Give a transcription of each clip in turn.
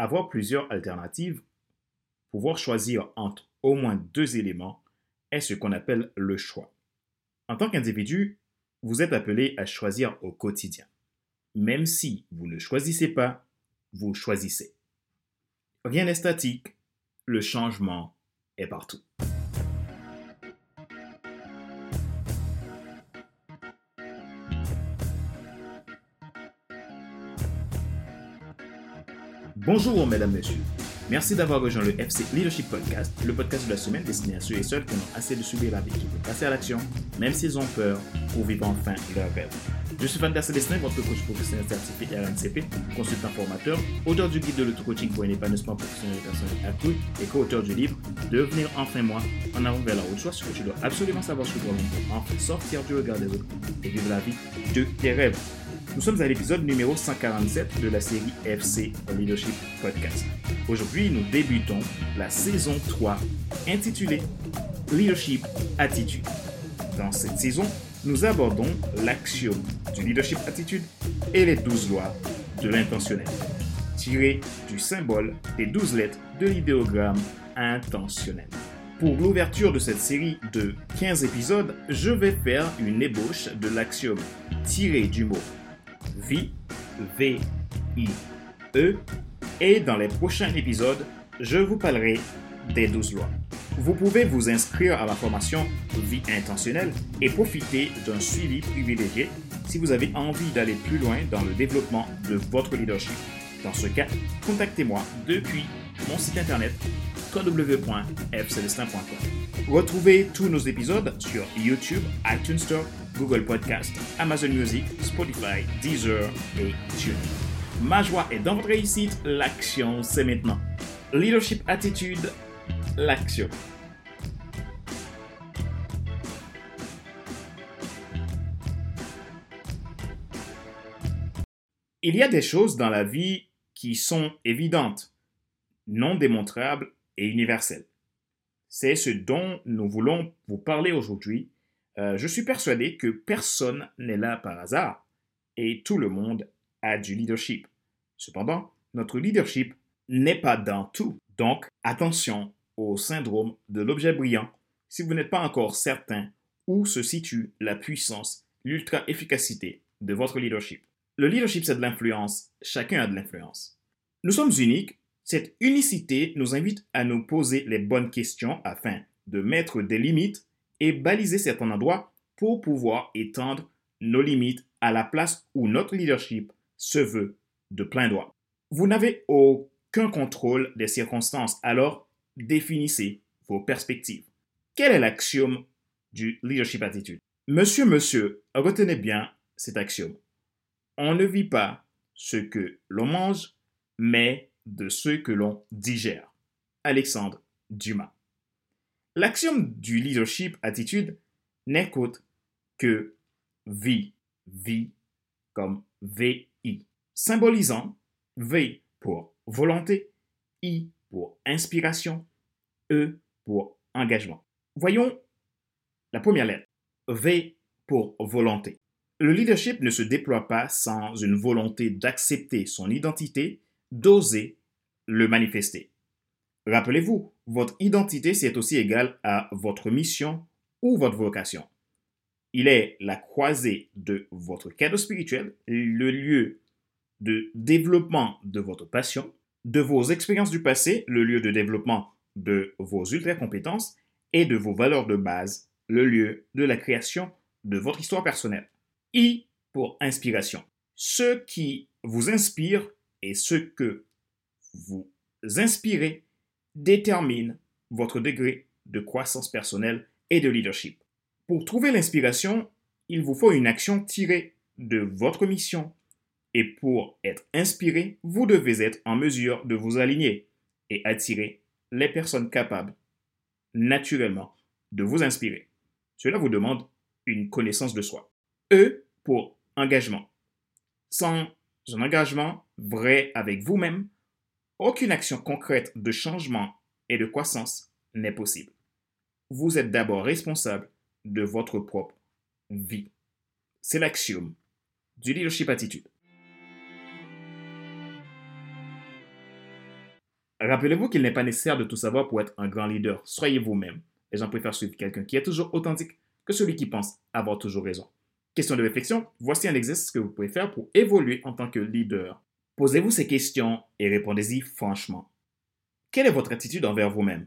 avoir plusieurs alternatives, pouvoir choisir entre au moins deux éléments est ce qu'on appelle le choix. En tant qu'individu, vous êtes appelé à choisir au quotidien. Même si vous ne choisissez pas, vous choisissez. Rien n'est statique, le changement est partout. Bonjour mesdames, messieurs. Merci d'avoir rejoint le FC Leadership Podcast, le podcast de la semaine destiné à ceux et celles qui ont assez de subir la vie, qui veulent passer à l'action, même s'ils ont peur, pour vivre enfin leur rêve. Je suis Van der Célestin, votre coach professionnel certifié RNCP, consultant formateur, auteur du guide de l'auto-coaching pour un épanouissement professionnel et personnel accru et co-auteur du livre Devenir enfin moi, en avant vers la route, soit ce que tu dois absolument savoir sur toi-même pour enfin sortir du regard des autres et vivre la vie de tes rêves. Nous sommes à l'épisode numéro 147 de la série FC Leadership Podcast. Aujourd'hui, nous débutons la saison 3 intitulée Leadership Attitude. Dans cette saison, nous abordons l'axiome du leadership attitude et les 12 lois de l'intentionnel, tirées du symbole des 12 lettres de l'idéogramme intentionnel. Pour l'ouverture de cette série de 15 épisodes, je vais faire une ébauche de l'axiome tiré du mot vie, V-I-E, et dans les prochains épisodes, je vous parlerai des 12 lois. Vous pouvez vous inscrire à la formation Vie intentionnelle et profiter d'un suivi privilégié si vous avez envie d'aller plus loin dans le développement de votre leadership. Dans ce cas, contactez-moi depuis mon site internet www.fcelestin.com. Retrouvez tous nos épisodes sur YouTube, iTunes Store, Google Podcast, Amazon Music, Spotify, Deezer et TuneIn. Ma joie est dans votre réussite, l'action c'est maintenant. Leadership Attitude, l'action. Il y a des choses dans la vie qui sont évidentes, non démontrables et universelles. C'est ce dont nous voulons vous parler aujourd'hui. Euh, je suis persuadé que personne n'est là par hasard et tout le monde a du leadership. Cependant, notre leadership n'est pas dans tout. Donc, attention au syndrome de l'objet brillant si vous n'êtes pas encore certain où se situe la puissance, l'ultra-efficacité de votre leadership. Le leadership, c'est de l'influence. Chacun a de l'influence. Nous sommes uniques. Cette unicité nous invite à nous poser les bonnes questions afin de mettre des limites et baliser certains endroits pour pouvoir étendre nos limites à la place où notre leadership se veut de plein droit. Vous n'avez aucun contrôle des circonstances, alors définissez vos perspectives. Quel est l'axiome du leadership attitude? Monsieur, monsieur, retenez bien cet axiome. On ne vit pas ce que l'on mange, mais de ce que l'on digère. Alexandre Dumas. L'axiome du leadership attitude n'est qu'autre que vie, vie comme VI, symbolisant V pour volonté, I pour inspiration, E pour engagement. Voyons la première lettre, V pour volonté. Le leadership ne se déploie pas sans une volonté d'accepter son identité, d'oser le manifester. Rappelez-vous, votre identité, c'est aussi égal à votre mission ou votre vocation. Il est la croisée de votre cadre spirituel, le lieu de développement de votre passion, de vos expériences du passé, le lieu de développement de vos ultra-compétences et de vos valeurs de base, le lieu de la création de votre histoire personnelle. I pour inspiration. Ce qui vous inspire et ce que vous inspirez détermine votre degré de croissance personnelle et de leadership. Pour trouver l'inspiration, il vous faut une action tirée de votre mission. Et pour être inspiré, vous devez être en mesure de vous aligner et attirer les personnes capables, naturellement, de vous inspirer. Cela vous demande une connaissance de soi. E pour engagement. Sans un engagement vrai avec vous-même, aucune action concrète de changement et de croissance n'est possible. Vous êtes d'abord responsable de votre propre vie. C'est l'axiome du leadership attitude. Rappelez-vous qu'il n'est pas nécessaire de tout savoir pour être un grand leader. Soyez vous-même. Les gens préfèrent suivre quelqu'un qui est toujours authentique que celui qui pense avoir toujours raison. Question de réflexion, voici un exercice que vous pouvez faire pour évoluer en tant que leader. Posez-vous ces questions et répondez-y franchement. Quelle est votre attitude envers vous-même?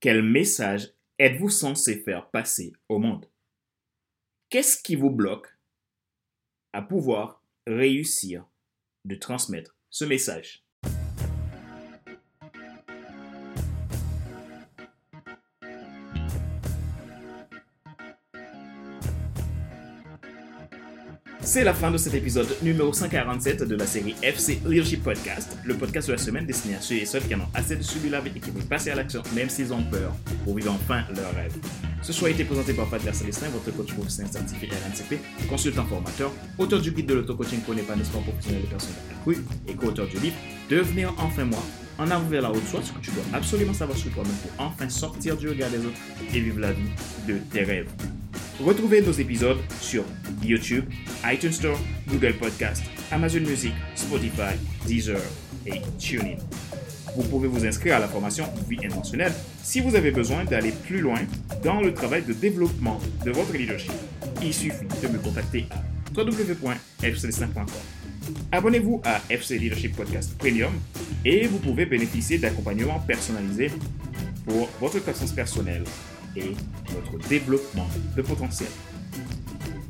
Quel message êtes-vous censé faire passer au monde? Qu'est-ce qui vous bloque à pouvoir réussir de transmettre ce message? C'est la fin de cet épisode numéro 147 de la série FC Leadership Podcast, le podcast de la semaine destiné à ceux et celles qui en ont assez de subir la vie et qui veulent passer à l'action même s'ils ont peur pour vivre enfin leur rêve. Ce choix a été présenté par Patrick Célestin, votre coach professionnel certifié RNCP, consultant formateur, auteur du guide de l'auto-coaching pour l'épanouissement professionnel des personnes accrues et co-auteur du livre Devenir enfin moi, en avant vers la haute soi, ce que tu dois absolument savoir sur toi-même pour enfin sortir du regard des autres et vivre la vie de tes rêves. Retrouvez nos épisodes sur YouTube, iTunes Store, Google Podcast, Amazon Music, Spotify, Deezer et TuneIn. Vous pouvez vous inscrire à la formation Vie intentionnelle si vous avez besoin d'aller plus loin dans le travail de développement de votre leadership. Il suffit de me contacter à www.fcd5.com. Abonnez-vous à FC Leadership Podcast Premium et vous pouvez bénéficier d'accompagnement personnalisé pour votre croissance personnelle et votre développement de potentiel.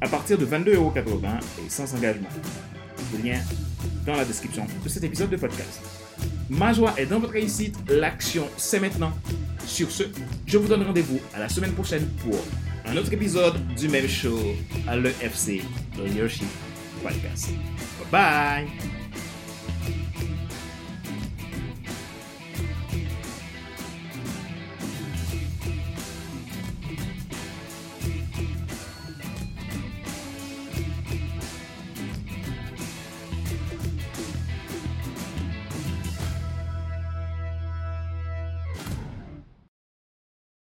À partir de 22,80€ et sans engagement. Lien dans la description de cet épisode de podcast. Ma joie est dans votre réussite, l'action c'est maintenant. Sur ce, je vous donne rendez-vous à la semaine prochaine pour un autre épisode du même show à l'EFC, le Leadership Podcast. Bye bye!